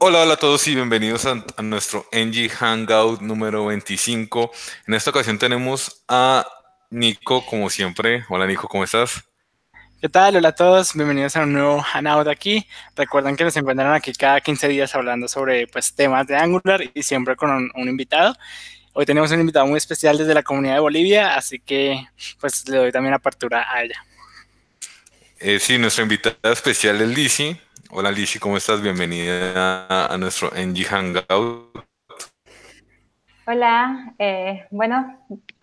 Hola, hola a todos y bienvenidos a, a nuestro NG Hangout número 25. En esta ocasión tenemos a Nico, como siempre. Hola Nico, ¿cómo estás? ¿Qué tal? Hola a todos, bienvenidos a un nuevo Hangout aquí. Recuerden que nos encuentran aquí cada 15 días hablando sobre pues, temas de Angular y siempre con un, un invitado. Hoy tenemos un invitado muy especial desde la comunidad de Bolivia, así que pues le doy también apertura a ella. Eh, sí, nuestra invitada especial es Lizzy. Hola Lizzy, ¿cómo estás? Bienvenida a, nuestro NG Hangout. Hola, eh, bueno,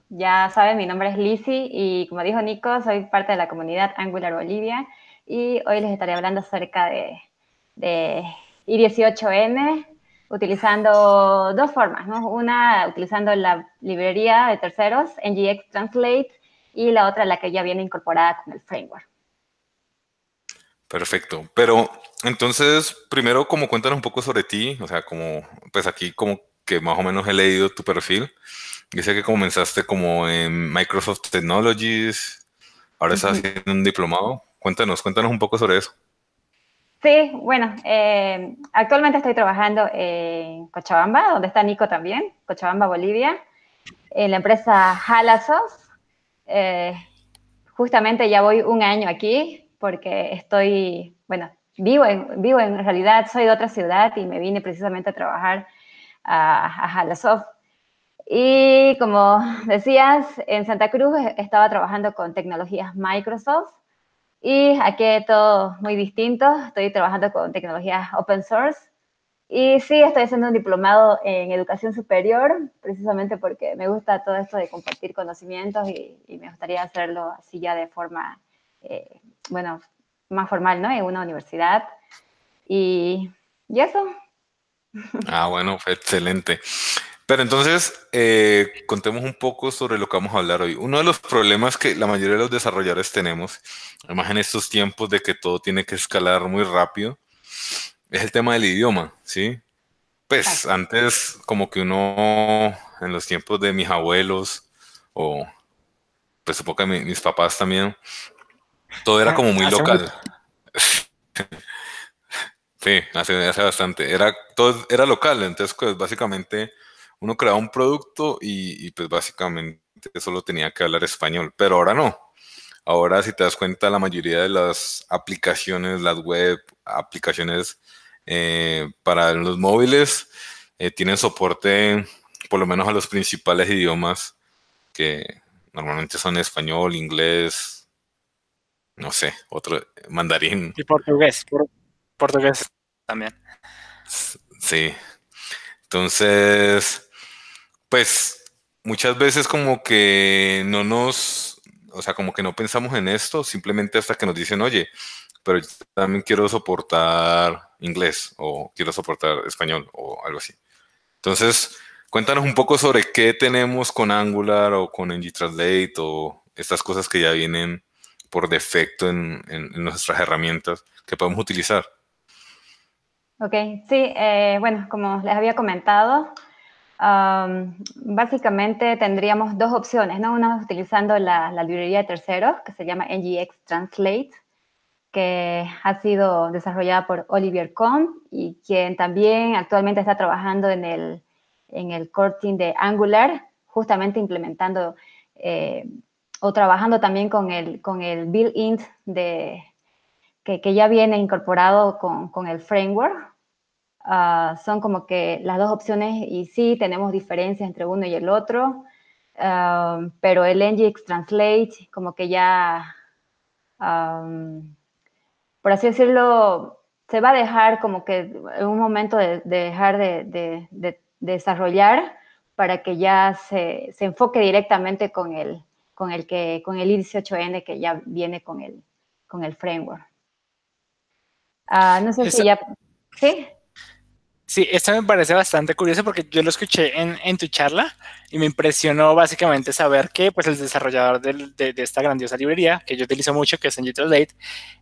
ya saben, mi nombre es Lizzy y como dijo Nico, soy parte de la comunidad Angular Bolivia y hoy les estaré hablando acerca de, de I18N utilizando dos formas, ¿no? Una utilizando la librería de terceros, NGX Translate, y la otra la que ya viene incorporada con el framework. Perfecto. Pero entonces, primero, como cuéntanos un poco sobre ti, o sea, como, pues aquí como que más o menos he leído tu perfil. Dice que comenzaste como en Microsoft Technologies, ahora estás haciendo un diplomado. Cuéntanos, cuéntanos un poco sobre eso. Sí, bueno, eh, actualmente estoy trabajando en Cochabamba, donde está Nico también, Cochabamba, Bolivia, en la empresa Halasoft. Eh, justamente ya voy un año aquí porque estoy, bueno, vivo en, vivo en realidad, soy de otra ciudad y me vine precisamente a trabajar a, a Halasoft. Y como decías, en Santa Cruz estaba trabajando con tecnologías Microsoft y aquí todo muy distinto. Estoy trabajando con tecnologías open source. Y sí, estoy haciendo un diplomado en educación superior, precisamente porque me gusta todo esto de compartir conocimientos y, y me gustaría hacerlo así ya de forma, eh, bueno, más formal, ¿no? En una universidad. Y, y eso. Ah, bueno, fue excelente. Pero entonces, eh, contemos un poco sobre lo que vamos a hablar hoy. Uno de los problemas que la mayoría de los desarrolladores tenemos, además en estos tiempos de que todo tiene que escalar muy rápido, es el tema del idioma, ¿sí? Pues antes, como que uno, en los tiempos de mis abuelos, o pues supongo que mi, mis papás también, todo era como muy local. sí, hace, hace bastante. Era, todo era local, entonces pues básicamente uno creaba un producto y, y, pues básicamente solo tenía que hablar español, pero ahora no. Ahora si te das cuenta, la mayoría de las aplicaciones, las web, aplicaciones eh, para los móviles, eh, tienen soporte por lo menos a los principales idiomas que normalmente son español, inglés, no sé, otro, mandarín. Y portugués, por, portugués también. Sí. Entonces, pues muchas veces como que no nos, o sea, como que no pensamos en esto, simplemente hasta que nos dicen, oye, pero yo también quiero soportar inglés o quiero soportar español o algo así. Entonces, cuéntanos un poco sobre qué tenemos con Angular o con NG Translate o estas cosas que ya vienen por defecto en, en, en nuestras herramientas que podemos utilizar. Ok, sí, eh, bueno, como les había comentado, Um, básicamente tendríamos dos opciones, ¿no? Una utilizando la, la, librería de terceros, que se llama NGX Translate, que ha sido desarrollada por Olivier Kohn y quien también actualmente está trabajando en el, en el core team de Angular, justamente implementando eh, o trabajando también con el, con el build-in de, que, que, ya viene incorporado con, con el framework Uh, son como que las dos opciones y sí tenemos diferencias entre uno y el otro, uh, pero el NGX Translate como que ya, um, por así decirlo, se va a dejar como que en un momento de, de dejar de, de, de, desarrollar para que ya se, se, enfoque directamente con el, con el, que, con el I18N que ya viene con el, con el framework. Uh, no sé Esa... si ya... ¿Sí? Sí, esto me parece bastante curioso porque yo lo escuché en, en tu charla y me impresionó básicamente saber que pues, el desarrollador del, de, de, esta grandiosa librería, que yo utilizo mucho, que es en Translate,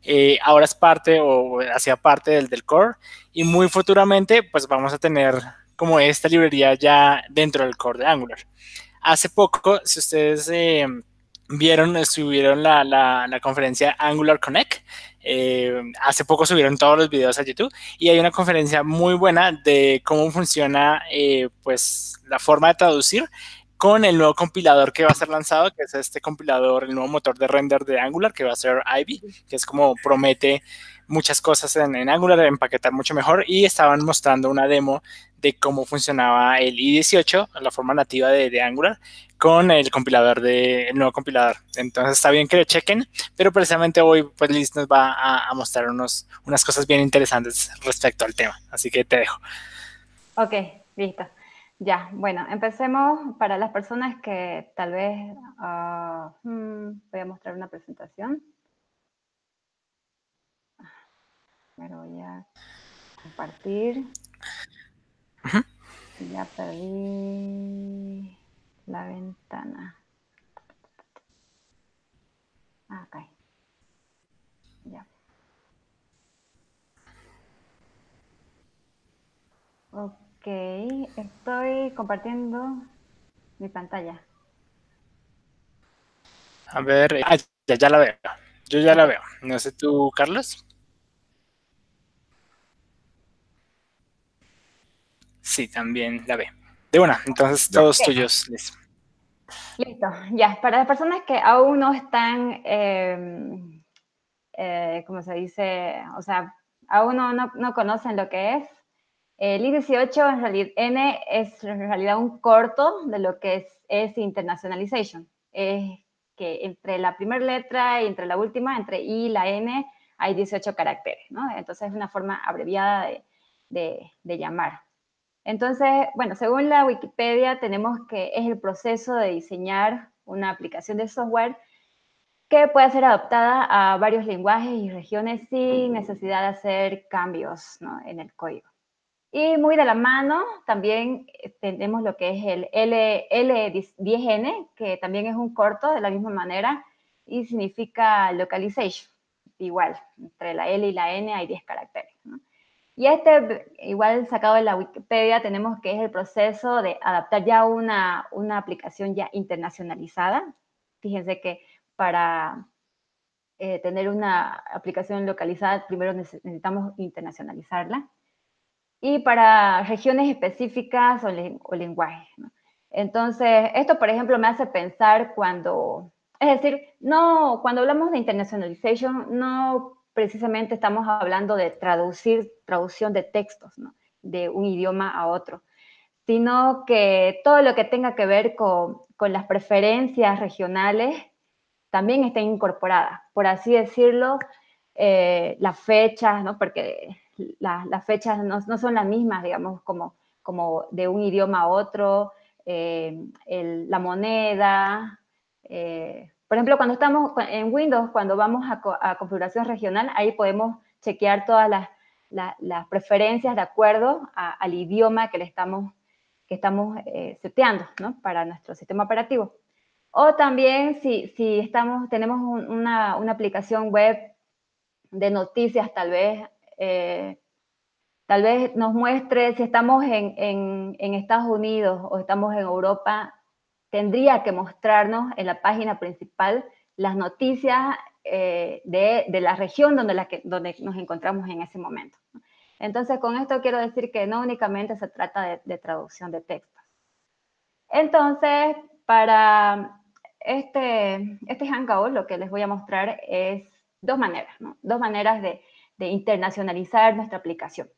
eh, ahora es parte o hacía parte del, del core y muy futuramente pues vamos a tener como esta librería ya dentro del core de Angular. Hace poco, si ustedes eh, vieron, estuvieron la, la, la, conferencia Angular Connect, Eh, hace poco subieron todos los videos a YouTube y hay una conferencia muy buena de cómo funciona eh, pues la forma de traducir con el nuevo compilador que va a ser lanzado, que es este compilador, el nuevo motor de render de Angular, que va a ser Ivy, que es como promete muchas cosas en, Angular, empaquetar mucho mejor, y estaban mostrando una demo de cómo funcionaba el i18, la forma nativa de, Angular, con el compilador de, el nuevo compilador. Entonces está bien que lo chequen, pero precisamente hoy pues Liz nos va a, a mostrar unos, unas cosas bien interesantes respecto al tema, así que te dejo. Ok, listo. Ya, bueno, empecemos para las personas que tal vez uh, voy a mostrar una presentación. Pero voy a compartir. Ya perdí la ventana. Ah, ok. Ya. Ok. Estoy compartiendo mi pantalla. A ver, ah, ya, la veo. Yo ya la veo. No sé tú, Carlos. Sí, también la ve. De una, entonces todos tuyos, Liz. Listo, ya. Para las personas que aún no están, em, eh, ¿cómo se dice? O sea, aún no conocen lo que es, el I-18 en realidad, N es en realidad un corto de lo que es, es internationalization. Es que entre la primera letra y entre la última, entre I y la N, hay 18 caracteres, ¿no? Entonces es una forma abreviada de, de, llamar. Entonces, bueno, según la Wikipedia, tenemos que es el proceso de diseñar una aplicación de software que pueda ser adaptada a varios lenguajes y regiones sin necesidad de hacer cambios en el código. Y muy de la mano también eh, tenemos lo que es el L, 10 n que también es un corto de la misma manera y significa localization. Igual, entre la L y la N hay 10 caracteres. Y este, igual sacado de la Wikipedia, tenemos que es el proceso de adaptar ya una, una aplicación ya internacionalizada. Fíjense que para eh, tener una aplicación localizada, primero necesitamos internacionalizarla y para regiones específicas o, lenguajes. Entonces, esto, por ejemplo, me hace pensar cuando, es decir, no, cuando hablamos de internationalization, no precisamente estamos hablando de traducir, traducción de textos, de un idioma a otro, sino que todo lo que tenga que ver con, con las preferencias regionales también está incorporada, por así decirlo, eh, las fechas, ¿no? porque las fechas no, son las mismas, digamos, como, como de un idioma a otro, eh, la moneda. Eh, por ejemplo, cuando estamos en Windows, cuando vamos a, configuración regional, ahí podemos chequear todas las, preferencias de acuerdo al idioma que le estamos, que estamos eh, seteando ¿no? para nuestro sistema operativo. O también si, si estamos, tenemos una, una aplicación web de noticias tal vez eh, tal vez nos muestre si estamos en, Estados Unidos o estamos en Europa, tendría que mostrarnos en la página principal las noticias eh, de, la región donde, donde nos encontramos en ese momento. Entonces, con esto quiero decir que no únicamente se trata de, traducción de textos. Entonces, para este, este Hangout, lo que les voy a mostrar es dos maneras, dos maneras de, de internacionalizar nuestra aplicación.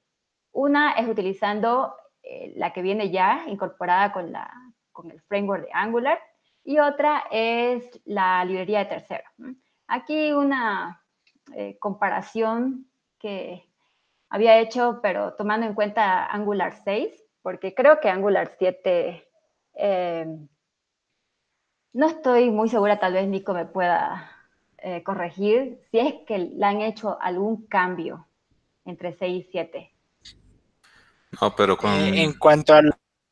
Una es utilizando eh, la que viene ya incorporada con, la, con el framework de Angular y otra es la librería de tercero. Aquí una eh, comparación que había hecho, pero tomando en cuenta Angular 6, porque creo que Angular 7, eh, no estoy muy segura, tal vez Nico me pueda eh, corregir si es que le han hecho algún cambio entre 6 y 7. No, pero con... Eh, en cuanto a,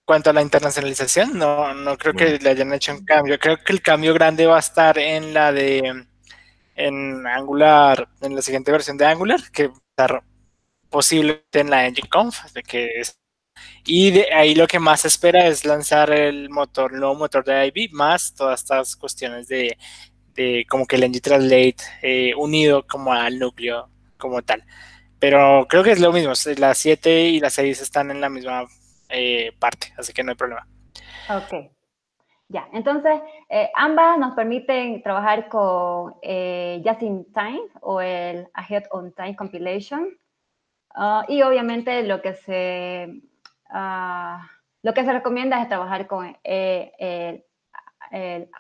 cuanto a la internacionalización, no, no creo que le hayan hecho un cambio. Creo que el cambio grande va a estar en la de en Angular, en la siguiente versión de Angular, que va a estar posiblemente en la Engine Conf, de que y de ahí lo que más se espera es lanzar el motor, el nuevo motor de IB, más todas estas cuestiones de de como que el NG Translate eh, unido como al núcleo como tal. Pero creo que es lo mismo, las 7 y las 6 están en la misma eh, parte, así que no hay problema. Ok. Ya, entonces eh, ambas nos permiten trabajar con eh, Just in Time o el Ahead on Time Compilation. Ah, y obviamente lo que se ah, lo que se recomienda es trabajar con el,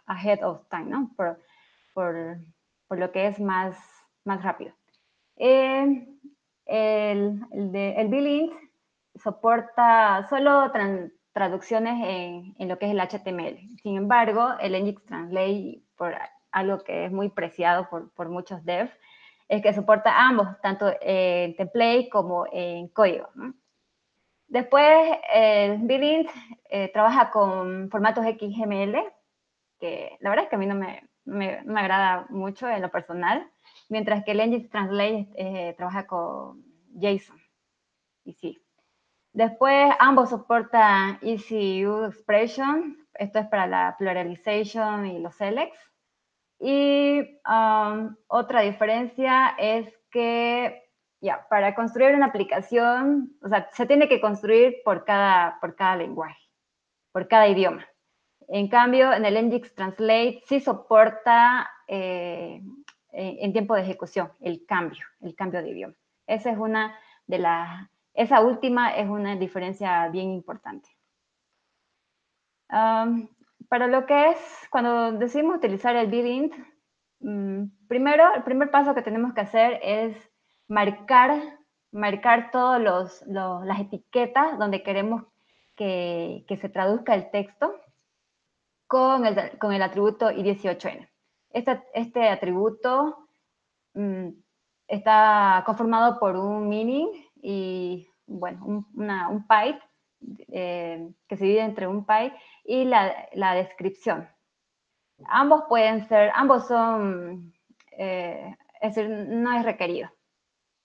Ahead of Time, ¿no? Por, por, por, lo que es más, más rápido. el, el, de, el soporta solo traducciones en, en, lo que es el HTML. Sin embargo, el Nginx Translate, por algo que es muy preciado por, por muchos devs, es que soporta ambos, tanto en template como en código. Después, el Billing eh, trabaja con formatos XML, que la verdad es que a mí no me, me, me agrada mucho en lo personal, mientras que el Nginx Translate eh, trabaja con JSON. Y sí, Después ambos soportan ECU Expression, esto es para la pluralization y los selects. Y um, otra diferencia es que, ya, para construir una aplicación, o sea, se tiene que construir por cada, por cada lenguaje, por cada idioma. En cambio, en el Nginx Translate sí soporta eh, en tiempo de ejecución el cambio, el cambio de idioma. Esa es una de las esa última es una diferencia bien importante. para lo que es, cuando decidimos utilizar el BitInt, mm, primero, el primer paso que tenemos que hacer es marcar, marcar todas las etiquetas donde queremos que, se traduzca el texto con el, con el atributo i18n. Este, este atributo mm, está conformado por un meaning y bueno, un, un pipe eh, que se divide entre un pipe y la, descripción. Ambos pueden ser, ambos son, eh, es decir, no es requerido.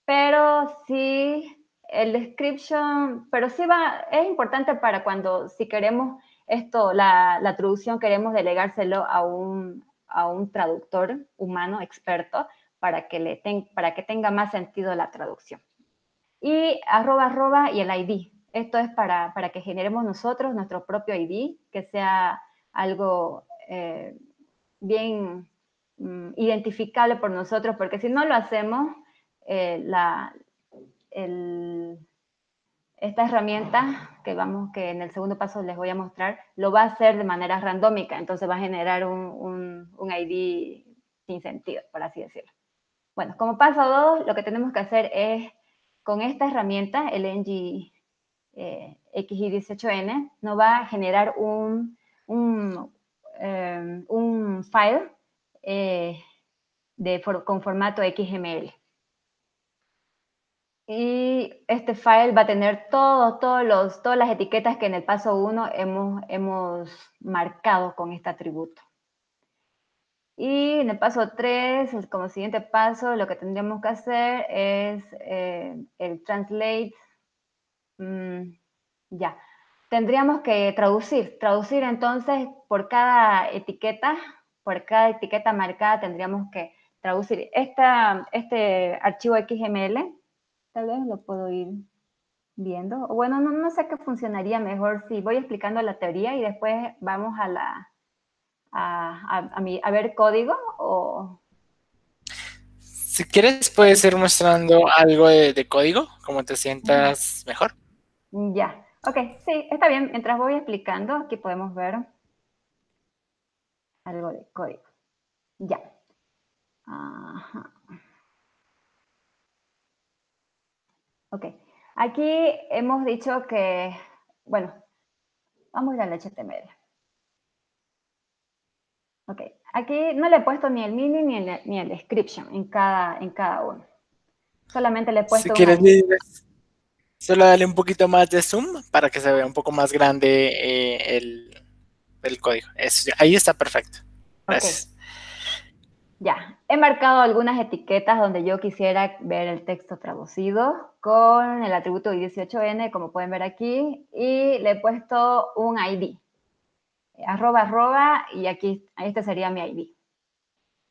Pero sí, el description, pero sí va, es importante para cuando, si queremos esto, la, la traducción, queremos delegárselo a un, a un traductor humano experto para que, le para que tenga más sentido la traducción y arroba arroba y el ID. Esto es para, para que generemos nosotros nuestro propio ID, que sea algo eh, bien mm, identificable por nosotros, porque si no lo hacemos, eh, la, esta herramienta que vamos, que en el segundo paso les voy a mostrar, lo va a hacer de manera randómica, entonces va a generar un, un, un ID sin sentido, por así decirlo. Bueno, como paso dos, lo que tenemos que hacer es con esta herramienta, el NG eh, XI18N, nos va a generar un, un, em, file eh, de, con formato XML. Y este file va a tener los, todas las etiquetas que en el paso 1 hemos, hemos marcado con este atributo. Y en el paso 3, como siguiente paso, lo que tendríamos que hacer es eh, el translate. Mm, ya. Tendríamos que traducir. Traducir entonces por cada etiqueta, por cada etiqueta marcada tendríamos que traducir. Este archivo XML, tal vez lo puedo ir viendo. Bueno, no, no sé qué funcionaría mejor si voy explicando la teoría y después vamos a la, a, a, ver código o... Si quieres, puedes ir mostrando algo de, código, como te sientas mejor. Ya, ok, sí, está bien. Mientras voy explicando, aquí podemos ver algo de código. Ya. Ok, aquí hemos dicho que, bueno, vamos a ir al HTML. Ok, aquí no le he puesto ni el mini ni el, ni el description en cada, en cada uno. Solamente le he puesto... Si quieres, solo dale un poquito más de zoom para que se vea un poco más grande eh, el, código. ahí está perfecto. Gracias. Ya, he marcado algunas etiquetas donde yo quisiera ver el texto traducido con el atributo 18N, como pueden ver aquí, y le he puesto un ID arroba, arroba, y aquí, este sería mi ID.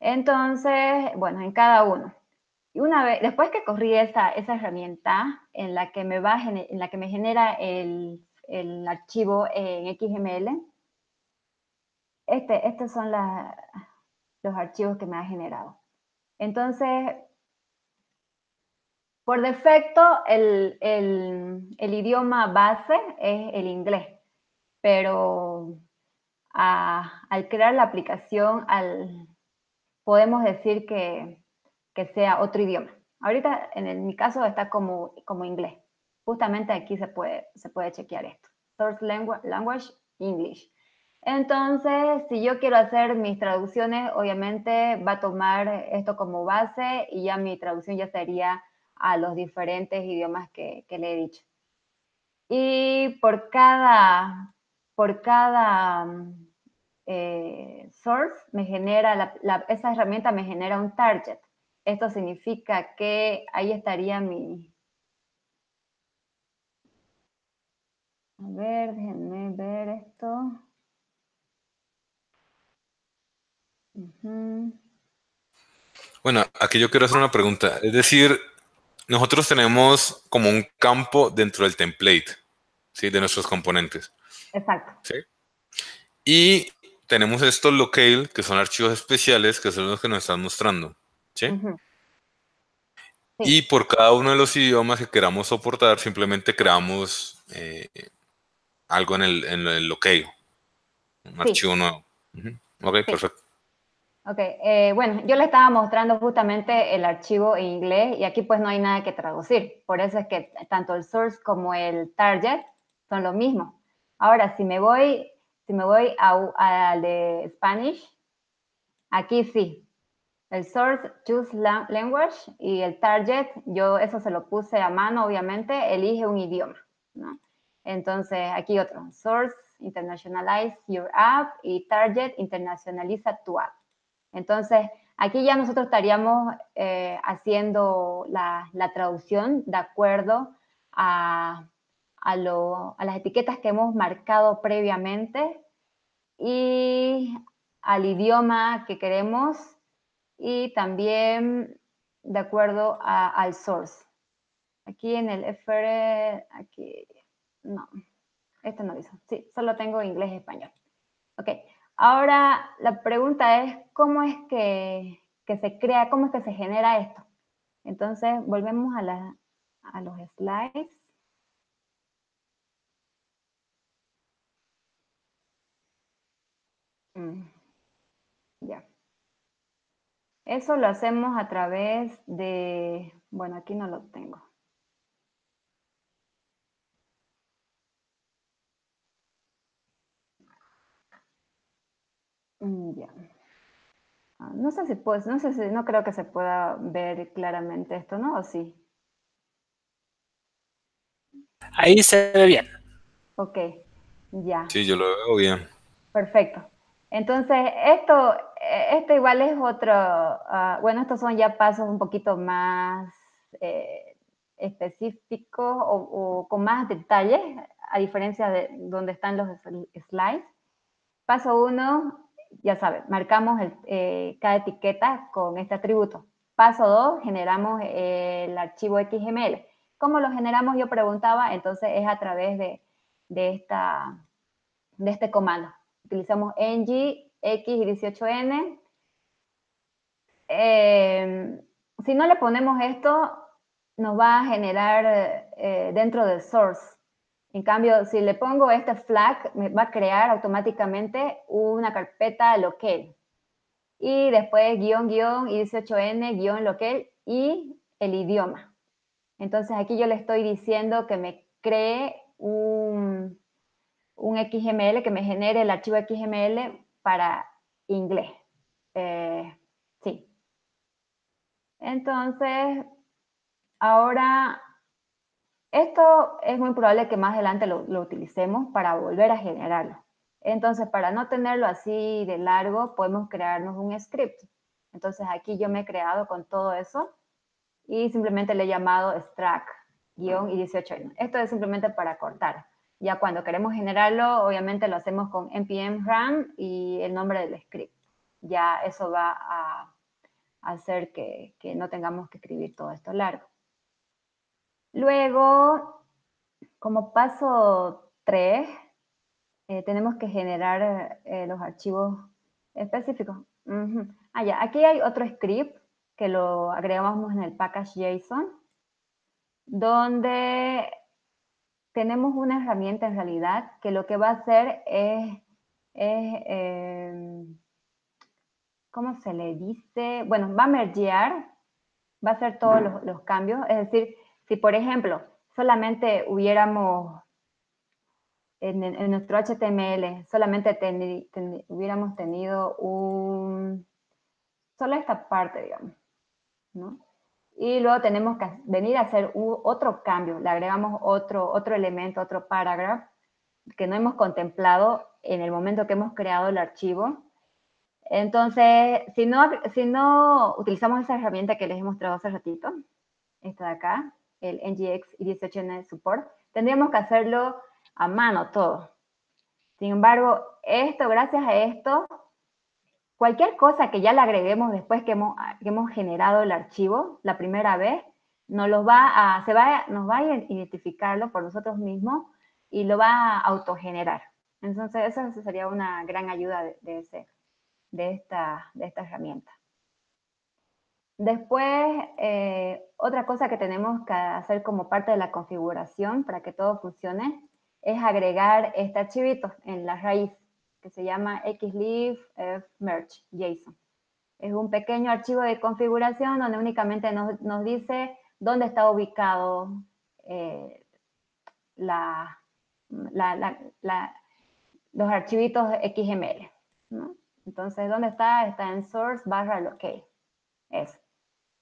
Entonces, bueno, en cada uno. Y una vez, después que corrí esa, esa herramienta en la que me, va, en la que me genera el, el archivo en XML, este, estos son los archivos que me ha generado. Entonces, por defecto, el, idioma base es el inglés, pero al crear la aplicación, al, podemos decir que, sea otro idioma. Ahorita, en, mi caso, está como, como inglés. Justamente aquí se puede, se puede chequear esto. Source language, language English. Entonces, si yo quiero hacer mis traducciones, obviamente va a tomar esto como base y ya mi traducción ya sería a los diferentes idiomas que, le he dicho. Y por cada, por cada eh, source, me genera, esa herramienta me genera un target. Esto significa que ahí estaría mi... A ver, déjenme ver esto. Bueno, aquí yo quiero hacer una pregunta. Es decir, nosotros tenemos como un campo dentro del template, ¿sí? De nuestros componentes. Exacto. ¿Sí? Y tenemos estos locale, que son archivos especiales, que son los que nos están mostrando, ¿sí? Y por cada uno de los idiomas que queramos soportar, simplemente creamos eh, algo en el, en el locale, un archivo nuevo. Ok, perfecto. Ok, eh, bueno, yo le estaba mostrando justamente el archivo en inglés y aquí pues no hay nada que traducir. Por eso es que tanto el source como el target son lo mismo. Ahora, si me voy, si me voy al de Spanish, aquí sí. El source, choose language y el target, yo eso se lo puse a mano, obviamente, elige un idioma. ¿no? Entonces, aquí otro, source, internationalize your app y target, internacionaliza tu app. Entonces, aquí ya nosotros estaríamos eh, haciendo la, traducción de acuerdo a, las etiquetas que hemos marcado previamente y al idioma que queremos y también de acuerdo al source. Aquí en el FR, aquí, no, esto no dice, sí, solo tengo inglés y español. Ok, Ahora, la pregunta es, ¿cómo es que, se crea, cómo es que se genera esto? Entonces, volvemos a, a los slides. Mm, ya. Eso lo hacemos a través de, bueno, aquí no lo tengo. Mm, ya. Ah, no sé si pues, no sé si, no creo que se pueda ver claramente esto, ¿no? ¿O sí? Ahí se ve bien. Ok, ya. Sí, yo lo veo bien. Perfecto. Entonces, esto, esto igual es otro, ah, bueno, estos son ya pasos un poquito más eh, específicos o, o, con más detalles, a diferencia de donde están los slides. Paso uno, ya saben, marcamos eh, cada etiqueta con este atributo. Paso 2, generamos el archivo XML. ¿Cómo lo generamos? Yo preguntaba, entonces es a través de, esta, de este comando. Utilizamos ng x y 18n. Eh, si no le ponemos esto, nos va a generar eh, dentro del source en cambio, si le pongo este flag, me va a crear automáticamente una carpeta local. Y después guion, guion, y 18N, guion local y el idioma. Entonces aquí yo le estoy diciendo que me cree un, un XML, que me genere el archivo XML para inglés. Eh, sí. Entonces, ahora esto es muy probable que más adelante lo, utilicemos para volver a generarlo. Entonces, para no tenerlo así de largo, podemos crearnos un script. Entonces, aquí yo me he creado con todo eso y simplemente le he llamado extract guion y 18. Esto es simplemente para cortar. Ya cuando queremos generarlo, obviamente lo hacemos con npm run y el nombre del script. Ya eso va a, hacer que, no tengamos que escribir todo esto largo. Luego, como paso 3, eh, tenemos que generar eh, los archivos específicos. Ah, ya, aquí hay otro script que lo agregamos en el package JSON, donde tenemos una herramienta en realidad que lo que va a hacer es, em, ¿cómo se le dice? Bueno, va a mergear, va a hacer todos los, cambios. Es decir, si por ejemplo solamente hubiéramos en, nuestro HTML, solamente hubiéramos tenido un, solo esta parte, digamos, ¿no? Y luego tenemos que venir a hacer otro cambio, le agregamos otro, otro elemento, otro parágrafo que no hemos contemplado en el momento que hemos creado el archivo. Entonces, si no, si no utilizamos esa herramienta que les he mostrado hace ratito, esta de acá, el NGX y 18N Support, tendríamos que hacerlo a mano todo. Sin embargo, esto, gracias a esto, Cualquier cosa que ya le agreguemos después que hemos, generado el archivo la primera vez, nos, lo va a, se va, nos va a identificarlo por nosotros mismos y lo va a autogenerar. Entonces, eso sería una gran ayuda de, de, de, esta, de esta herramienta. Después, eh, otra cosa que tenemos que hacer como parte de la configuración para que todo funcione es agregar este archivito en la raíz que se llama xlib merge JSON. Es un pequeño archivo de configuración donde únicamente nos, dice dónde está ubicado eh, la, los archivitos XML. Entonces, ¿dónde está? Está en source barra locale. Eso,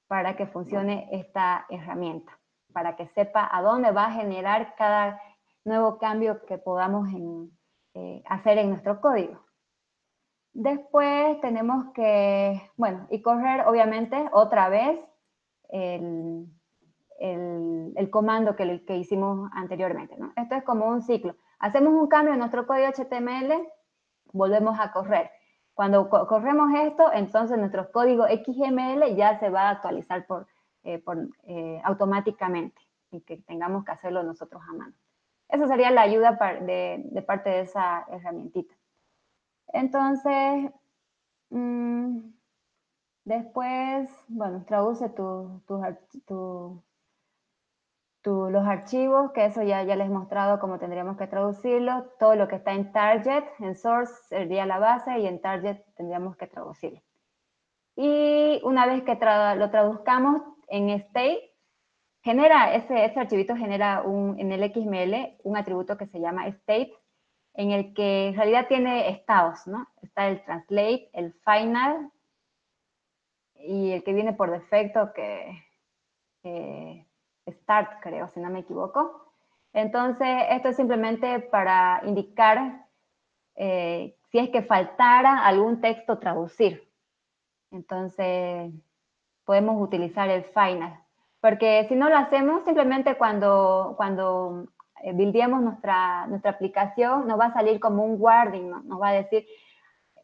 para que funcione esta herramienta, para que sepa a dónde va a generar cada nuevo cambio que podamos en, eh, hacer en nuestro código. Después tenemos que, bueno, y correr obviamente otra vez el, el, comando que, que, hicimos anteriormente. ¿no? Esto es como un ciclo. Hacemos un cambio en nuestro código HTML, volvemos a correr. Cuando corremos esto, entonces nuestro código XML ya se va a actualizar por, eh, por eh, automáticamente y que tengamos que hacerlo nosotros a mano. Esa sería la ayuda de, parte de esa herramientita. Entonces, mm, después, bueno, traduce tu, los archivos, que eso ya, ya les he mostrado cómo tendríamos que traducirlo. Todo lo que está en target, en source, sería la base y en target tendríamos que traducirlo. Y una vez que lo traduzcamos en state, genera, ese, archivito genera un, en el XML un atributo que se llama state, en el que en realidad tiene estados, ¿no? Está el translate, el final, y el que viene por defecto que start, creo, si no me equivoco. Entonces, esto es simplemente para indicar eh, si es que faltara algún texto traducir. Entonces, podemos utilizar el final. Porque si no lo hacemos, simplemente cuando, cuando eh, buildemos nuestra, nuestra aplicación, nos va a salir como un wording, ¿no? nos va a decir,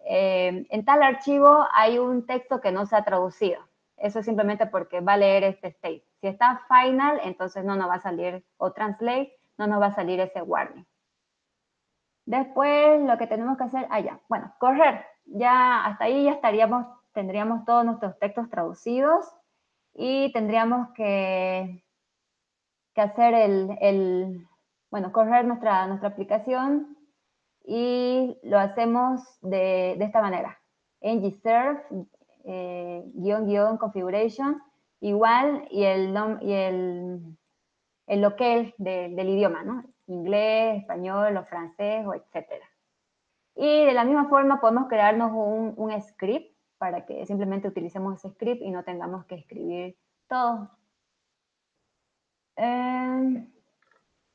eh, en tal archivo hay un texto que no se ha traducido. Eso es simplemente porque va a leer este state. Si está final, entonces no nos va a salir, o translate, no nos va a salir ese warning. Después lo que tenemos que hacer, ah, ya, bueno, correr. Ya hasta ahí ya estaríamos, tendríamos todos nuestros textos traducidos y tendríamos que, que hacer el, bueno, correr nuestra, nuestra aplicación y lo hacemos de, esta manera. ngserve, eh, guion, guion, configuration, igual, y el, y el, el local del idioma, ¿no? Inglés, español o francés o etcétera. Y de la misma forma podemos crearnos un, un script para que simplemente utilicemos ese script y no tengamos que escribir todo. Em,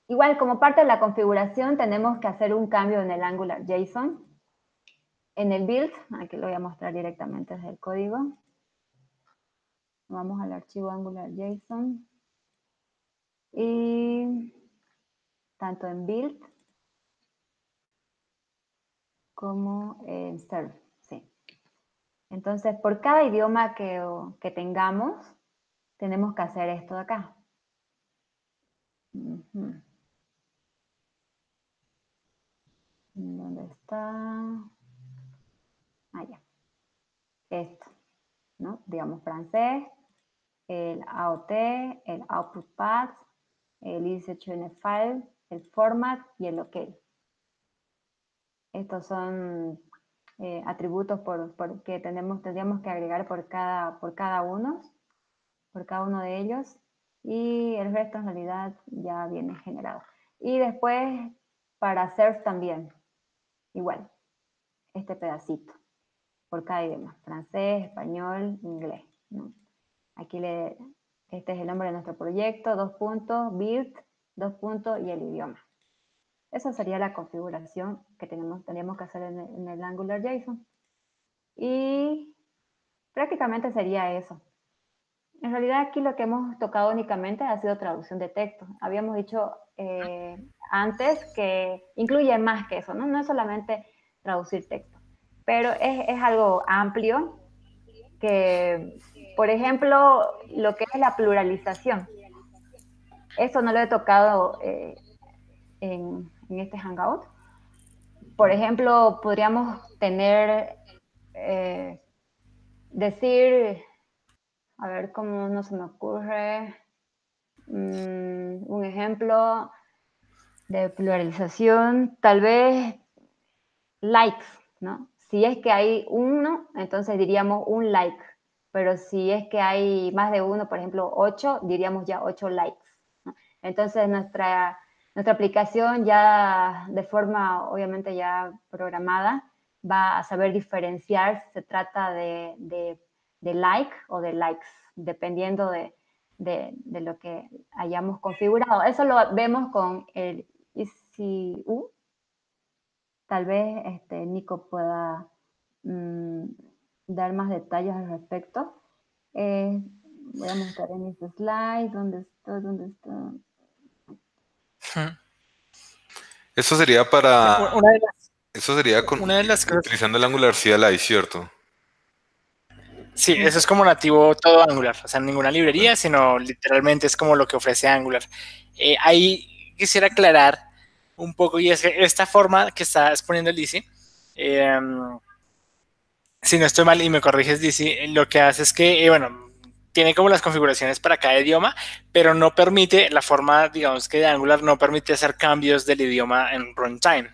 igual, como parte de la configuración, tenemos que hacer un cambio en el Angular JSON. En el build, aquí lo voy a mostrar directamente desde el código. Vamos al archivo Angular JSON. Y tanto en build como en serve. Entonces, por cada idioma que, tengamos, tenemos que hacer esto de acá. ¿Dónde está? Allá. Esto. Digamos francés, el AOT, el Output Path, el ISHN File, el Format y el OK. Estos son eh, atributos por, que tenemos, tendríamos que agregar por cada, por cada uno, por cada uno de ellos, y el resto en realidad ya viene generado. Y después para hacer también, igual, este pedacito, por cada idioma, francés, español, inglés. Aquí le, este es el nombre de nuestro proyecto, dos puntos, build, dos puntos y el idioma. Esa sería la configuración que tenemos, tenemos que hacer en el, en el Angular JSON. Y prácticamente sería eso. En realidad aquí lo que hemos tocado únicamente ha sido traducción de texto. Habíamos dicho eh, antes que incluye más que eso, ¿no? No es solamente traducir texto, pero es, es algo amplio que, por ejemplo, lo que es la pluralización. Eso no lo he tocado eh, en, en, este Hangout. Por ejemplo, podríamos tener, eh, decir a ver cómo no se me ocurre. Mm, un ejemplo de pluralización, tal vez likes, ¿no? Si es que hay uno, entonces diríamos un like, pero si es que hay más de uno, por ejemplo, ocho, diríamos ya ocho likes. Entonces nuestra, nuestra aplicación ya de forma obviamente ya programada va a saber diferenciar si se trata de, de de like o de likes, dependiendo de, de, lo que hayamos configurado. Eso lo vemos con el ECU. Tal vez este, Nico pueda mm, dar más detalles al respecto. Eh, voy a mostrar en este slide. ¿Dónde está? ¿Dónde está? Eso sería para... Una de las, eso sería con, una de las utilizando el Angular CLI, ¿cierto? Sí, eso es como nativo todo Angular, o sea, ninguna librería, sino literalmente es como lo que ofrece Angular. Eh, ahí quisiera aclarar un poco, y es que esta forma que está exponiendo el DC, em, si no estoy mal y me corriges, DC, lo que hace es que, eh, bueno, tiene como las configuraciones para cada idioma, pero no permite, la forma, digamos que de Angular no permite hacer cambios del idioma en runtime.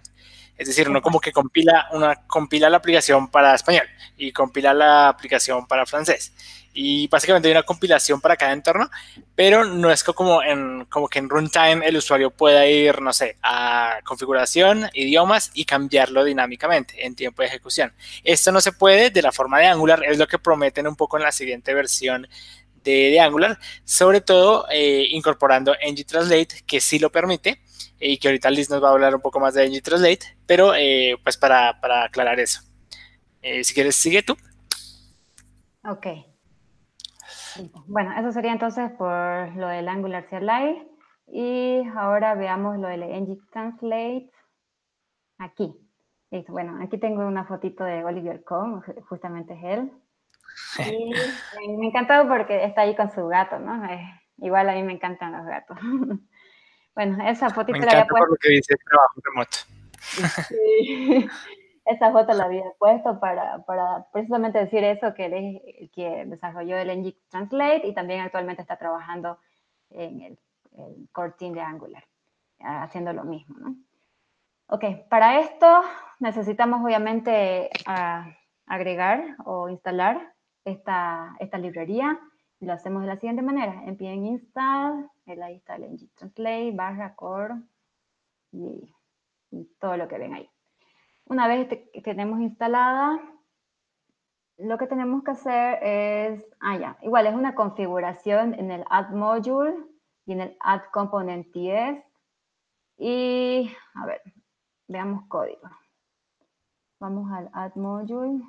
Es decir, uno como que compila, una, compila la aplicación para español y compila la aplicación para francés. Y básicamente hay una compilación para cada entorno, pero no es como, en, como que en runtime el usuario pueda ir, no sé, a configuración, idiomas y cambiarlo dinámicamente en tiempo de ejecución. Esto no se puede de la forma de Angular, es lo que prometen un poco en la siguiente versión de, Angular, sobre todo eh, incorporando ng Translate, que sí lo permite y que ahorita Liz nos va a hablar un poco más de ng Translate, pero eh, pues para, para, aclarar eso. Eh, si quieres, sigue tú. Ok. Bueno, eso sería entonces por lo del Angular CLI. Y ahora veamos lo del ng Translate aquí. Listo. Bueno, aquí tengo una fotito de Oliver Cohn, justamente es él. Y me, encantó porque está ahí con su gato, ¿no? igual a mí me encantan los gatos. Bueno, esa fotito la había puesto. Por lo que dice trabajo remoto. Sí. Esa foto la había puesto para, precisamente decir eso, que él es el que desarrolló el NG Translate y también actualmente está trabajando en el, core team de Angular, haciendo lo mismo. ¿no? Ok, para esto necesitamos obviamente agregar o instalar esta, esta librería y lo hacemos de la siguiente manera. npm install, ahí está el ng translate, barra core y, todo lo que ven ahí. Una vez que tenemos instalada, lo que tenemos que hacer es, ah ya, igual es una configuración en el add module y en el add component test. Y, a ver, veamos código. Vamos al add module.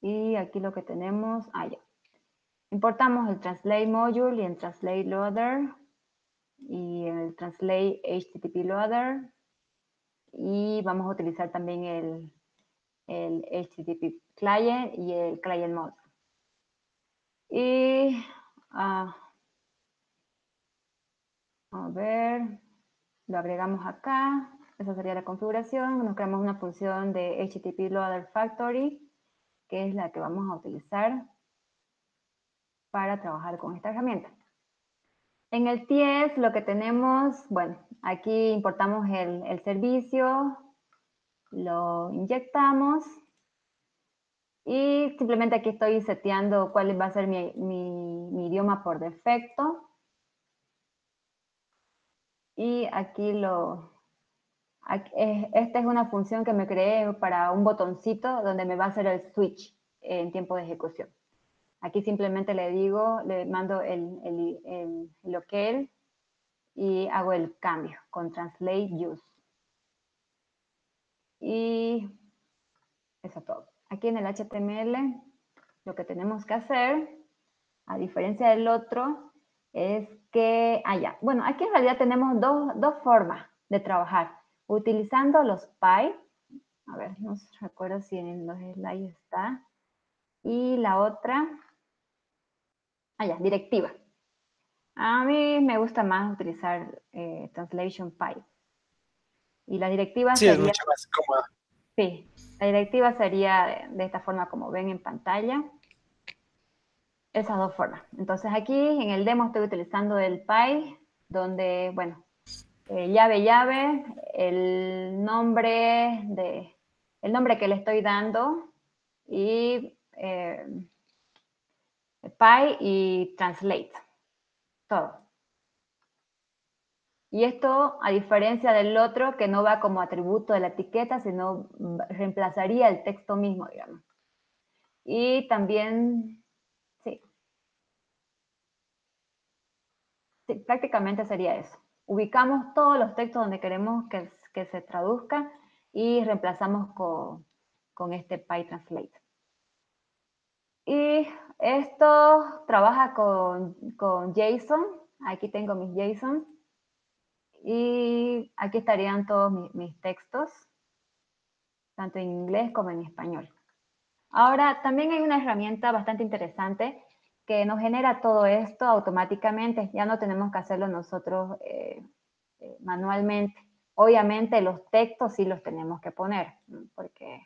Y aquí lo que tenemos, ah ya, Importamos el Translate Module y el Translate Loader y el Translate HTTP Loader y vamos a utilizar también el, el HTTP client y el client mode. Y ah, a ver, lo agregamos acá. Esa sería la configuración. Nos creamos una función de HTTP Loader Factory, que es la que vamos a utilizar para trabajar con esta herramienta. En el TIES lo que tenemos, bueno, aquí importamos el, servicio, lo inyectamos y simplemente aquí estoy seteando cuál va a ser mi, idioma por defecto. Y aquí lo... Esta es una función que me creé para un botoncito donde me va a hacer el switch en tiempo de ejecución. Aquí simplemente le digo, le mando el, el, el, local y hago el cambio con translate use. Y eso es todo. Aquí en el HTML lo que tenemos que hacer, a diferencia del otro, es que, ah. Bueno, aquí en realidad tenemos dos, dos formas de trabajar. Utilizando los py, a ver, no recuerdo si en los slides está, y la otra, ah, ya, directiva. A mí me gusta más utilizar eh, Translation Py. Y la directiva sí, sería... es mucho más cómoda. Sí, la directiva sería de esta forma como ven en pantalla esas dos formas. Entonces aquí en el demo estoy utilizando el Py, donde, bueno, eh, llave llave, el nombre de el nombre que le estoy dando y eh, Py y translate, todo. Y esto, a diferencia del otro, que no va como atributo de la etiqueta, sino reemplazaría el texto mismo, digamos. Y también Sí, prácticamente sería eso. Ubicamos todos los textos donde queremos que, se traduzca y reemplazamos con, este PyTranslate. Y esto trabaja con, JSON. Aquí tengo mis JSON. Y aquí estarían todos mis, mis textos, tanto en inglés como en español. Ahora, también hay una herramienta bastante interesante que nos genera todo esto automáticamente, ya no tenemos que hacerlo nosotros eh, eh, manualmente. Obviamente los textos sí los tenemos que poner, porque,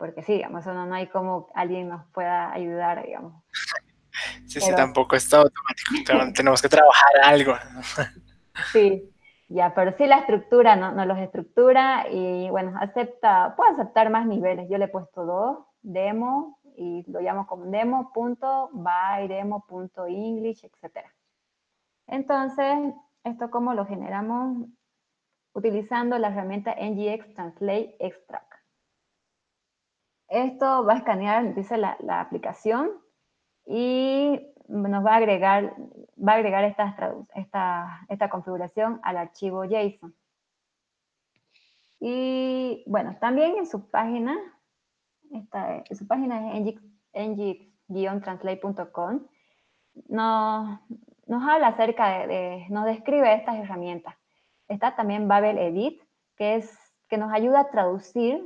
porque sí, digamos, eso no, hay como alguien nos pueda ayudar, digamos. Sí, sí, tampoco está automático, tenemos que trabajar algo. Sí, ya, pero sí la estructura, no, no los estructura y bueno, acepta, puede aceptar más niveles. Yo le he puesto dos, demo, y lo llamo como demo.by, demo.english, etc. Entonces, esto como lo generamos utilizando la herramienta NGX Translate Extract. Esto va a escanear, dice la, la aplicación, y nos va a agregar, va a agregar esta, esta, esta configuración al archivo JSON. Y bueno, también en su página esta, su página es ng-translate.com, nos, nos habla acerca de, nos describe estas herramientas. Está también Babel Edit, que, es, que nos ayuda a traducir,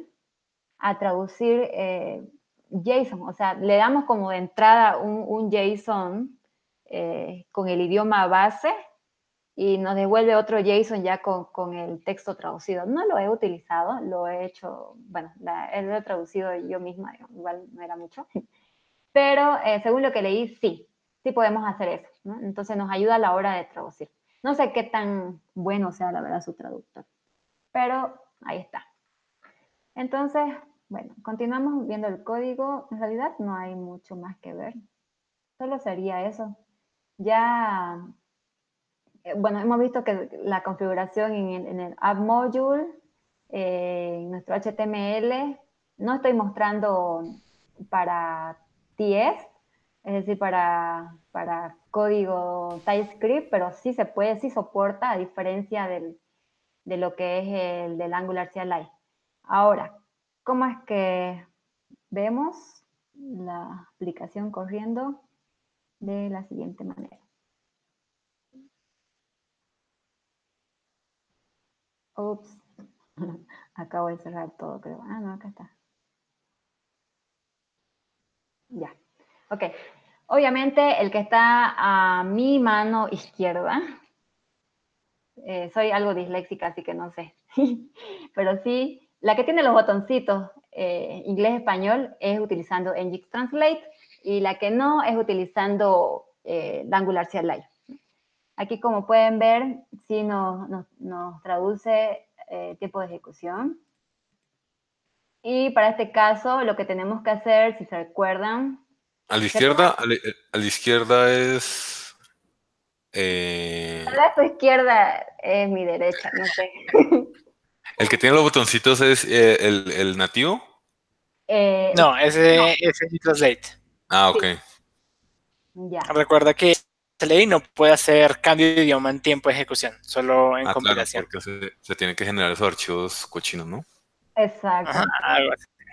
a traducir eh, JSON, o sea, le damos como de entrada un, JSON eh, con el idioma base y nos devuelve otro JSON ya con, el texto traducido. No lo he utilizado, lo he hecho, bueno, la, lo he traducido yo misma, igual no era mucho, pero eh, según lo que leí, sí, sí podemos hacer eso, Entonces nos ayuda a la hora de traducir. No sé qué tan bueno sea la verdad su traductor, pero ahí está. Entonces, bueno, continuamos viendo el código. En realidad no hay mucho más que ver. Solo sería eso. Ya eh, bueno, hemos visto que la configuración en el, App Module, eh, en nuestro HTML, no estoy mostrando para TS, es decir, para, para código TypeScript, pero sí se puede, sí soporta, a diferencia del, de lo que es el del Angular CLI. Ahora, ¿cómo es que vemos la aplicación corriendo? De la siguiente manera. Ups, acabo de cerrar todo, creo. Ah, no, acá está. Ya. Ok. Obviamente, el que está a mi mano izquierda, eh, soy algo disléxica, así que no sé. Pero sí, la que tiene los botoncitos eh, inglés-español es utilizando Nginx Translate y la que no es utilizando eh, Angular CLI. Aquí, como pueden ver, sí nos, nos, traduce eh, tiempo de ejecución. Y para este caso, lo que tenemos que hacer, si se recuerdan... A la izquierda, a la, izquierda es... Eh... A la izquierda es mi derecha, no sé. ¿El que tiene los botoncitos es eh, el, nativo? Eh, no, ese es el Translate. Ah, ok. Ya. Recuerda que ley no puede hacer cambio de idioma en tiempo de ejecución, solo en ah, compilación. porque se, se tienen que generar esos archivos cochinos, ¿no? Exacto.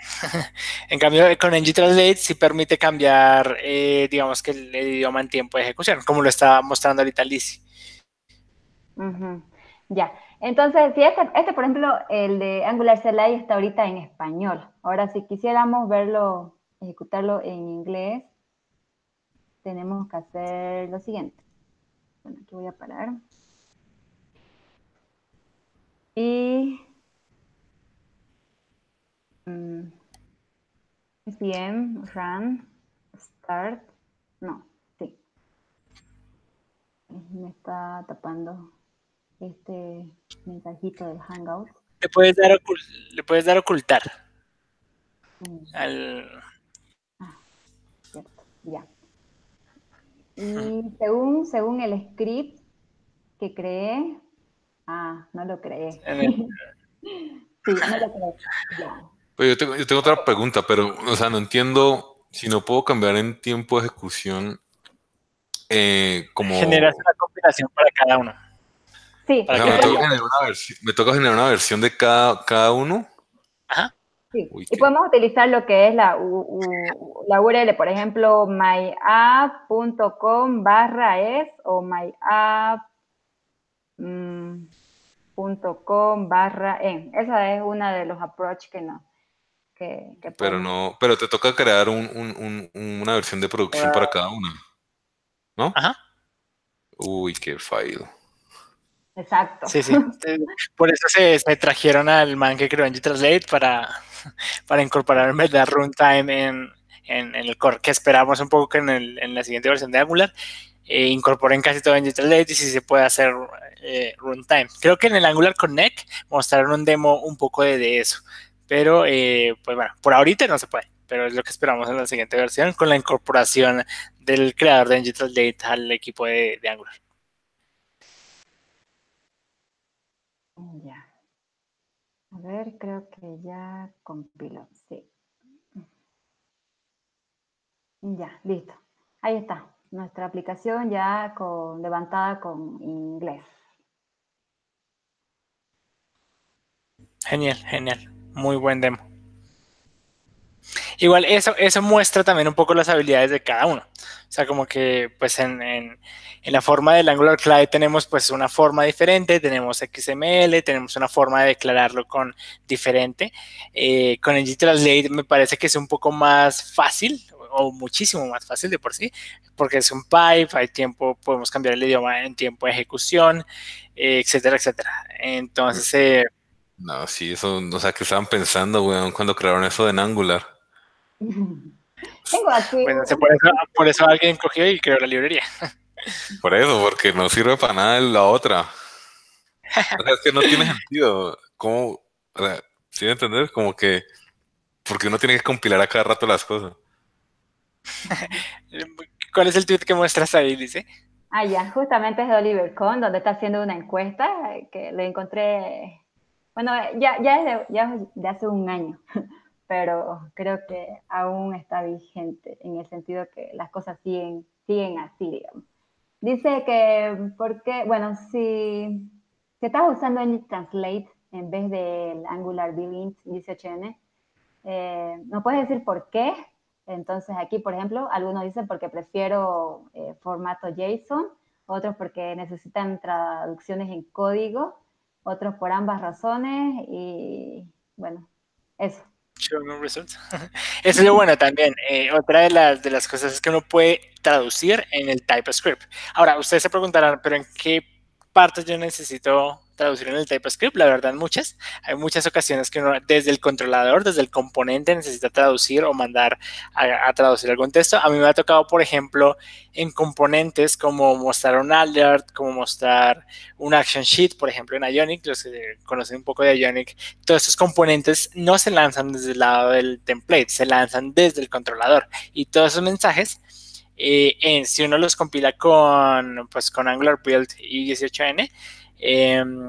en cambio, con ng Translate sí permite cambiar, eh, digamos que el, idioma en tiempo de ejecución, como lo está mostrando ahorita Lizzie. Ya. Entonces, si este, este, por ejemplo, el de Angular CLI está ahorita en español. Ahora, si quisiéramos verlo, ejecutarlo en inglés, tenemos que hacer lo siguiente. Bueno, aquí voy a parar. Y um, mm, run, start, no, sí. Me está tapando este mensajito del Hangout. Le puedes dar, le puedes dar ocultar. Mm. Al... Ah, cierto, ya. Y según, según el script que creé, ah, no lo creé. sí, no lo creé. Pues yo, tengo, yo tengo otra pregunta, pero, o sea, no entiendo si no puedo cambiar en tiempo de ejecución eh, como... Generas una combinación para cada uno. Sí. me, toca generar una versión de cada, cada uno. Ajá. Sí. y podemos utilizar lo que es la, la URL, por ejemplo, myapp.com barra es o myapp.com barra en. Esa es una de los approach que no. Que, pero no, pero te toca crear un, una versión de producción para cada una. ¿No? Ajá. Uy, qué fallo. Exacto. Sí, sí. Por eso se, trajeron al man que creó en Translate para, para incorporar verdad runtime en, en, el core, que esperamos un poco que en, el, en la siguiente versión de Angular eh, incorporen casi todo en Translate y si se puede hacer eh, runtime. Creo que en el Angular Connect mostraron un demo un poco de, eso, pero eh, pues bueno, por ahorita no se puede, pero es lo que esperamos en la siguiente versión con la incorporación del creador de Translate al equipo de, de Angular. Ya. A ver, creo que ya compiló. Sí. Ya, listo. Ahí está. Nuestra aplicación ya con, levantada con inglés. Genial, genial. Muy buen demo. Igual eso, eso muestra también un poco las habilidades de cada uno. O sea, como que pues en, en, la forma del Angular Client tenemos pues una forma diferente, tenemos XML, tenemos una forma de declararlo con diferente. Eh, con el Translate me parece que es un poco más fácil o muchísimo más fácil de por sí, porque es un pipe, hay tiempo, podemos cambiar el idioma en tiempo de ejecución, eh, etcétera, etcétera. Entonces... Eh, no, sí, eso, o sea, que estaban pensando, weón, cuando crearon eso en Angular. Tengo aquí. por, eso, alguien cogió y creó la librería. Por eso, porque no sirve para nada la otra. es que no tiene sentido. ¿Cómo? O sea, ¿Sí me entender? Como que. Porque uno tiene que compilar a cada rato las cosas. ¿Cuál es el tweet que muestras ahí, dice? Ah, ya, justamente es de Oliver Cohn, donde está haciendo una encuesta que le encontré. Bueno, ya, ya, es de, ya es de hace un año pero creo que aún está vigente en el sentido que las cosas siguen, siguen así, digamos. Dice que, porque, bueno, si, si estás usando el Translate en vez del Angular Build 18N, eh, ¿no puedes decir por qué? Entonces aquí, por ejemplo, algunos dicen porque prefiero eh, formato JSON, otros porque necesitan traducciones en código, otros por ambas razones y bueno, eso. Results. Eso es lo bueno también. Eh, otra de las, de las cosas es que uno puede traducir en el TypeScript. Ahora, ustedes se preguntarán, pero ¿en qué partes yo necesito traducir en el TypeScript, la verdad muchas. Hay muchas ocasiones que uno desde el controlador, desde el componente necesita traducir o mandar a, traducir algún texto. A mí me ha tocado, por ejemplo, en componentes como mostrar un alert, como mostrar un action sheet, por ejemplo, en Ionic, los que conocen un poco de Ionic, todos estos componentes no se lanzan desde el lado del template, se lanzan desde el controlador y todos esos mensajes eh, si uno los compila con, pues, con Angular Build y 18N, Em,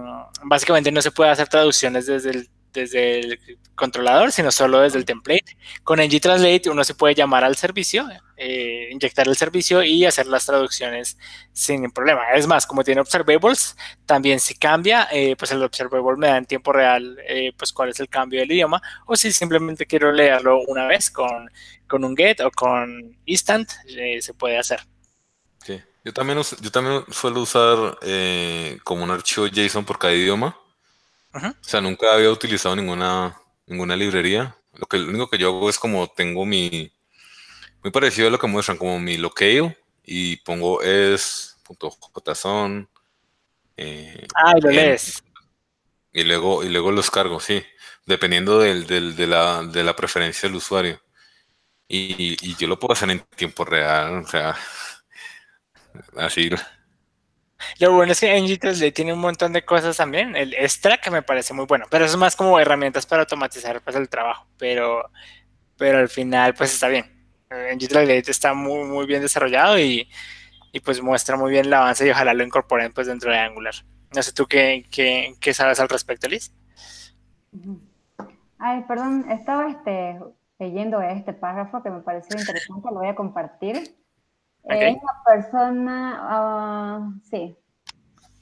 básicamente no se puede hacer traducciones desde el, controlador, sino solo desde el template. Con ng Translate uno se puede llamar al servicio, eh, inyectar el servicio y hacer las traducciones sin problema. Es más, como tiene observables, también si cambia, eh, pues el observable me da en tiempo real eh, pues cuál es el cambio del idioma, o si simplemente quiero leerlo una vez con, con un get o con instant, se puede hacer. Sí. Yo también, yo también suelo usar eh, como un archivo JSON por cada idioma. O sea, nunca había utilizado ninguna, ninguna librería. Lo, que, lo único que yo hago es como tengo mi... Muy parecido a lo que muestran, como mi locale. Y pongo es.json. Eh, ah, lo lees. Y luego, y luego los cargo, sí. Dependiendo del, del, de, la, de la preferencia del usuario. Y, y yo lo puedo hacer en tiempo real. O sea, Así. Lo bueno es que ng tiene un montón de cosas también. El extra que me parece muy bueno, pero eso es más como herramientas para automatizar pues, el trabajo. Pero, pero al final, pues está bien. ng está muy, muy bien desarrollado y, pues muestra muy bien el avance y ojalá lo incorporen pues dentro de Angular. No sé tú qué, qué, qué sabes al respecto, Liz. Ay, perdón, estaba este, leyendo este párrafo que me pareció interesante, lo voy a compartir. Es una persona, ah, sí,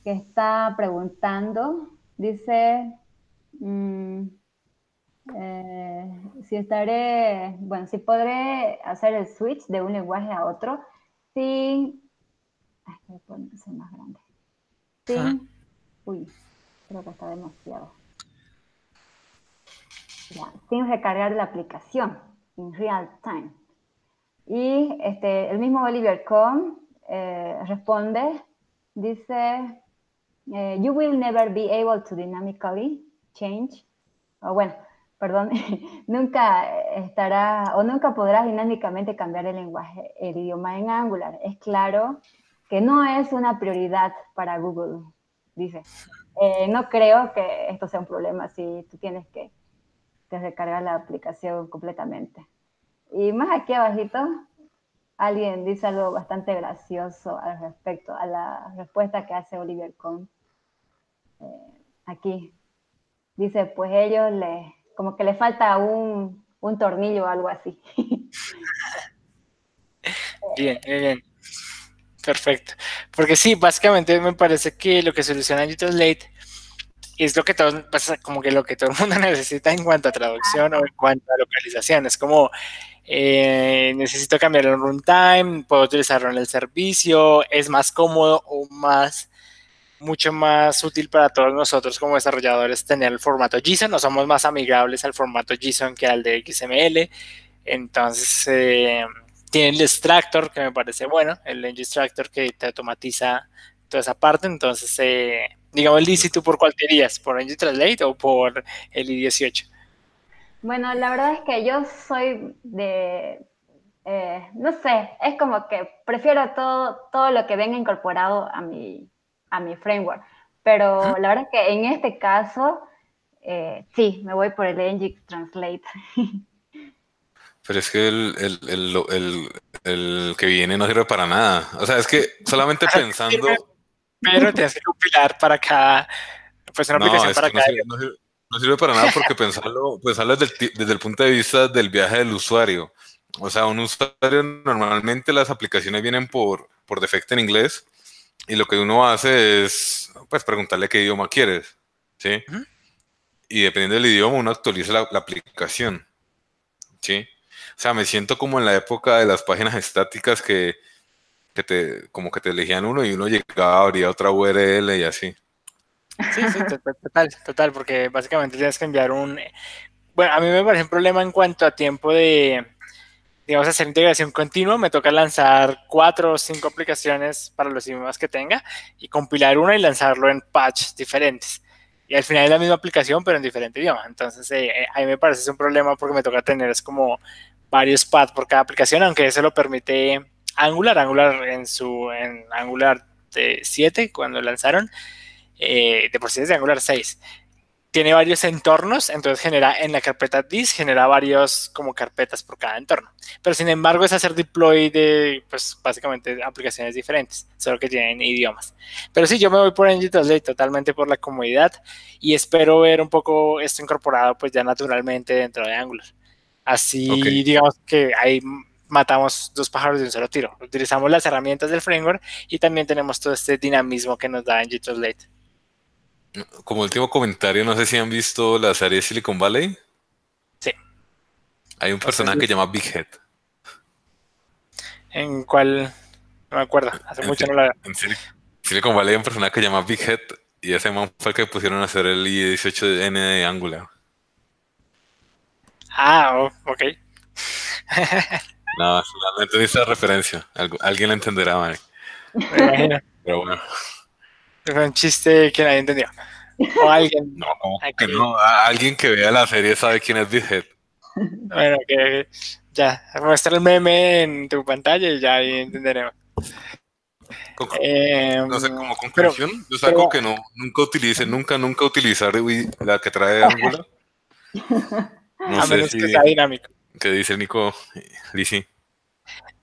que está preguntando, dice, mm, eh, si estaré, bueno, si podré hacer el switch de un lenguaje a otro. Sin, ay, ser más grande, sin, uy, creo que está demasiado. sin recargar la aplicación en real time. Y este, el mismo Oliver Cohn eh, responde, dice, eh, you will never be able to dynamically change, o bueno, perdón, nunca estará o nunca podrás dinámicamente cambiar el lenguaje, el idioma en Angular. Es claro que no es una prioridad para Google, dice. Eh, no creo que esto sea un problema si tú tienes que, recargar la aplicación completamente. Y más aquí abajito, alguien dice algo bastante gracioso al respecto, a la respuesta que hace Oliver Cohn. Eh, aquí dice, pues ellos le, como que le falta un, un tornillo o algo así. bien, bien, bien. Perfecto. Porque sí, básicamente me parece que lo que soluciona YouTube Late es lo que todo, como que lo que todo el mundo necesita en cuanto a traducción o en cuanto a localización. Es como eh, necesito cambiar el runtime, puedo utilizarlo en el servicio, es más cómodo o más mucho más útil para todos nosotros como desarrolladores tener el formato JSON, no somos más amigables al formato JSON que al de XML, entonces eh, tiene el extractor que me parece bueno, el Engine Extractor que te automatiza toda esa parte, entonces eh, digamos el tú por cuál querías, por Engine Translate o por el i18. Bueno, la verdad es que yo soy de, eh, no sé, es como que prefiero todo, todo lo que venga incorporado a mi, a mi framework. Pero la verdad es que en este caso, eh, sí, me voy por el Nginx Translate. Pero es que el, el, el, el, que viene no sirve para nada. O sea, es que solamente pensando... Pero tienes que compilar para cada... Pues una aplicación para cada... No sirve para nada porque pensarlo, pensarlo desde, el, punto de vista del viaje del usuario. O sea, un usuario normalmente las aplicaciones vienen por, por defecto en inglés y lo que uno hace es pues preguntarle qué idioma quieres, ¿sí? Y dependiendo del idioma uno actualiza la, aplicación, ¿sí? O sea, me siento como en la época de las páginas estáticas que, que te, como que te elegían uno y uno llegaba, abría otra URL y así. Sí, sí, total, total, porque básicamente tienes que enviar un... bueno, a mí me parece un problema en cuanto a tiempo de, digamos, hacer integración continua. Me toca lanzar cuatro o cinco aplicaciones para los idiomas que tenga y compilar una y lanzarlo en patch diferentes. Y al final es la misma aplicación, pero en diferente idioma. Entonces, eh, eh, a mí me parece un problema porque me toca tener es como varios paths por cada aplicación, aunque eso lo permite Angular. Angular en su en Angular 7, cuando lanzaron, eh, de por sí es de Angular 6 tiene varios entornos, entonces genera en la carpeta dis, genera varios como carpetas por cada entorno. Pero sin embargo es hacer deploy de, pues básicamente aplicaciones diferentes, solo que tienen idiomas. Pero sí, yo me voy por NG Translate totalmente por la comodidad y espero ver un poco esto incorporado pues ya naturalmente dentro de Angular. Así digamos que ahí matamos dos pájaros de un solo tiro. Utilizamos las herramientas del framework y también tenemos todo este dinamismo que nos da NG Translate. Como último comentario, no sé si han visto la serie Silicon Valley. Sí. Hay un personaje que se llama Big Head. ¿En cuál? No me acuerdo. Hace mucho no la En Silicon Valley hay un personaje que se llama Big Head y ese man fue el que pusieron a hacer el I18N de Angular. Ah, oh, ok. no, no entendí esa referencia. alguien la entenderá, man. Pero bueno. Fue un chiste que nadie entendió. O alguien. No, que no. Alguien que vea la serie sabe quién es Big Head. Bueno, que ya, muestra el meme en tu pantalla y ya ahí entenderemos. Eh, no sé, como conclusión, yo saco que no, nunca utilice, nunca, nunca utilizar la que trae Angular. No a menos si, que sea dinámico. ¿Qué dice Nico Lisi?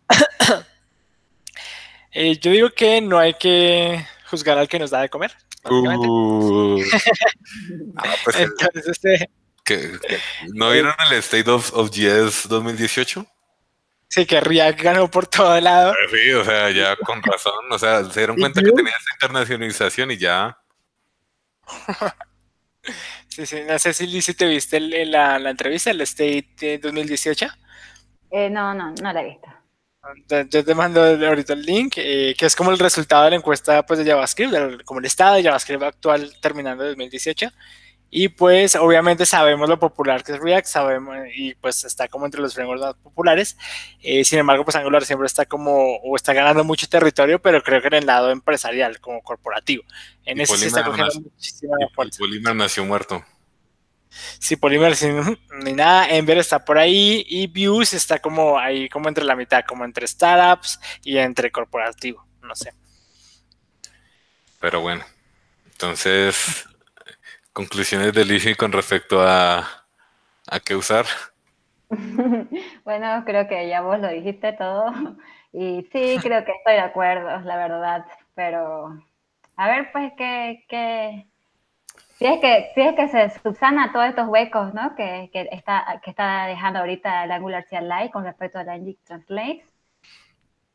eh, yo digo que no hay que juzgar al que nos da de comer. Uh. ah, pues Entonces, este... ¿No vieron el State of, of 2018? Sí, que React ganó por todo lado. Eh, sí, o sea, ya con razón. O sea, se dieron cuenta que tenía esa internacionalización y ya. sí, sí, no sé si, si te viste la, la, entrevista, el State 2018. Eh, no, no, no la he visto. Yo te mando ahorita el link, eh, que es como el resultado de la encuesta pues, de JavaScript, como el estado de JavaScript actual terminando en 2018. Y pues obviamente sabemos lo popular que es React, sabemos, y pues está como entre los frameworks más populares. Eh, sin embargo, pues Angular siempre está como, o está ganando mucho territorio, pero creo que en el lado empresarial, como corporativo. En ese sí está cogiendo muchísima fuerza. Polymer nació muerto. Sí, Polymer sin ni nada. Enver está por ahí y Views está como ahí, como entre la mitad, como entre startups y entre corporativo. No sé. Pero bueno, entonces, conclusiones de con respecto a, a qué usar. bueno, creo que ya vos lo dijiste todo. Y sí, creo que estoy de acuerdo, la verdad. Pero, a ver, pues, ¿qué, qué, si es que, si que se subsana todos estos huecos ¿no? que, que, está, que está dejando ahorita el Angular CLI con respecto a la Translate.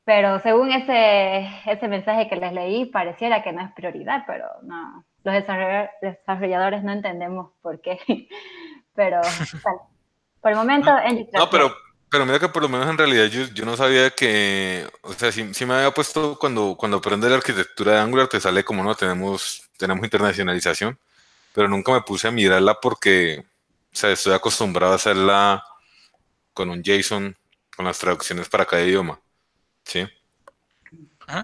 Pero según ese, ese mensaje que les leí, pareciera que no es prioridad, pero no. Los desarrolladores no entendemos por qué. Pero por el momento. No, pero, pero mira que por lo menos en realidad yo, yo no sabía que, o sea, si sí, me había puesto cuando, cuando aprendes la arquitectura de Angular, te sale como no, tenemos, tenemos internacionalización pero nunca me puse a mirarla porque, o sea, estoy acostumbrado a hacerla con un JSON, con las traducciones para cada idioma, ¿sí?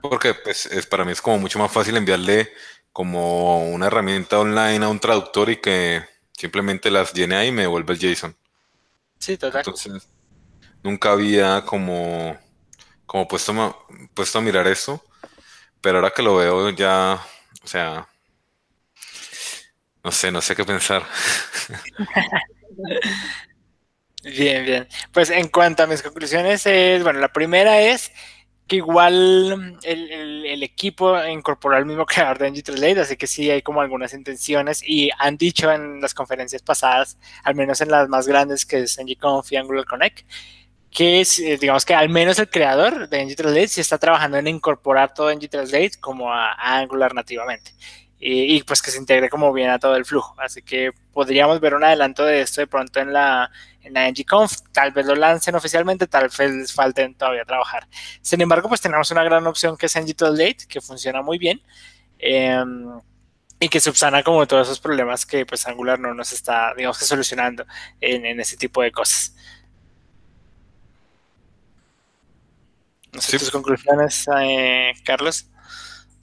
Porque pues, es, para mí es como mucho más fácil enviarle como una herramienta online a un traductor y que simplemente las llene ahí y me devuelve el JSON. Sí, total. Entonces, nunca había como, como puesto, puesto a mirar eso, pero ahora que lo veo ya, o sea, no sé, no sé qué pensar. bien, bien. Pues en cuanto a mis conclusiones, es, bueno, la primera es que igual el, equipo incorporó al mismo creador de ng así que sí hay como algunas intenciones y han dicho en las conferencias pasadas, al menos en las más grandes que es ngConf y Angular Connect, que es, eh, digamos que al menos el creador de ng sí está trabajando en incorporar todo ng como a Angular nativamente y, pues que se integre como bien a todo el flujo. Así que podríamos ver un adelanto de esto de pronto en la, en la NGConf, tal vez lo lancen oficialmente, tal vez les falten todavía trabajar. Sin embargo, pues tenemos una gran opción que es ng que funciona muy bien. Em, y que subsana como todos esos problemas que pues Angular no nos está, digamos que solucionando en, en ese tipo de cosas. No sé tus conclusiones, eh, Carlos.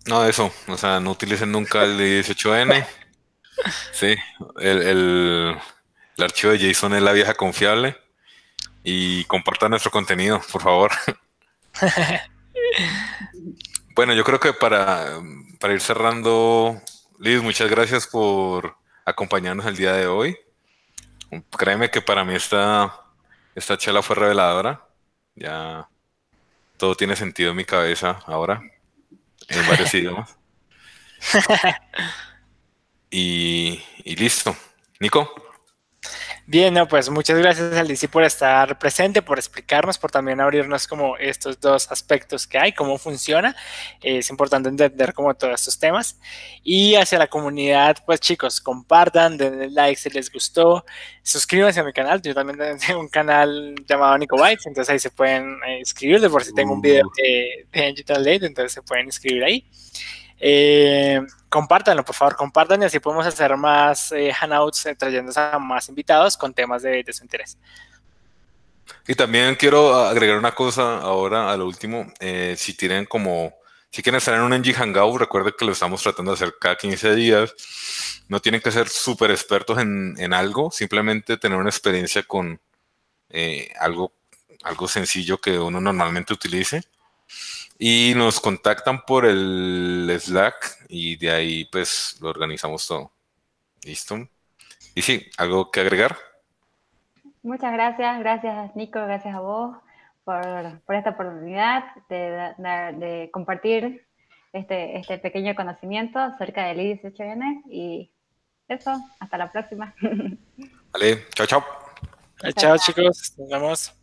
No, eso, o sea, no utilicen nunca el 18N. Sí, el, el, el archivo de JSON es la vieja confiable. Y compartan nuestro contenido, por favor. bueno, yo creo que para, para ir cerrando, Liz, muchas gracias por acompañarnos el día de hoy. Créeme que para mí esta, esta chela fue reveladora. Ya todo tiene sentido en mi cabeza ahora, en varios idiomas. Y, y listo. Nico. Bien, no, pues muchas gracias Alicia por estar presente, por explicarnos, por también abrirnos como estos dos aspectos que hay, cómo funciona. Es importante entender como todos estos temas. Y hacia la comunidad, pues chicos, compartan, denle like si les gustó, suscríbanse a mi canal. Yo también tengo un canal llamado Nico Bytes, entonces ahí se pueden eh, inscribir, de por si tengo un video de, de Digital Date, entonces se pueden inscribir ahí. Eh, compártanlo, por favor, compartan y así podemos hacer más eh, hangouts eh, trayendo a más invitados con temas de, de, su interés. Y también quiero agregar una cosa ahora a lo último. Eh, si tienen como, si quieren estar en un NG Hangout, recuerden que lo estamos tratando de hacer cada 15 días. No tienen que ser súper expertos en, en, algo, simplemente tener una experiencia con eh, algo, algo sencillo que uno normalmente utilice y nos contactan por el Slack y de ahí pues lo organizamos todo. ¿Listo? Y sí, ¿algo que agregar? Muchas gracias, gracias Nico, gracias a vos por, por esta oportunidad de, de, de, compartir este, este pequeño conocimiento acerca del I18N y eso, hasta la próxima. Vale, chao, chao. Chao, chao chicos, nos vemos.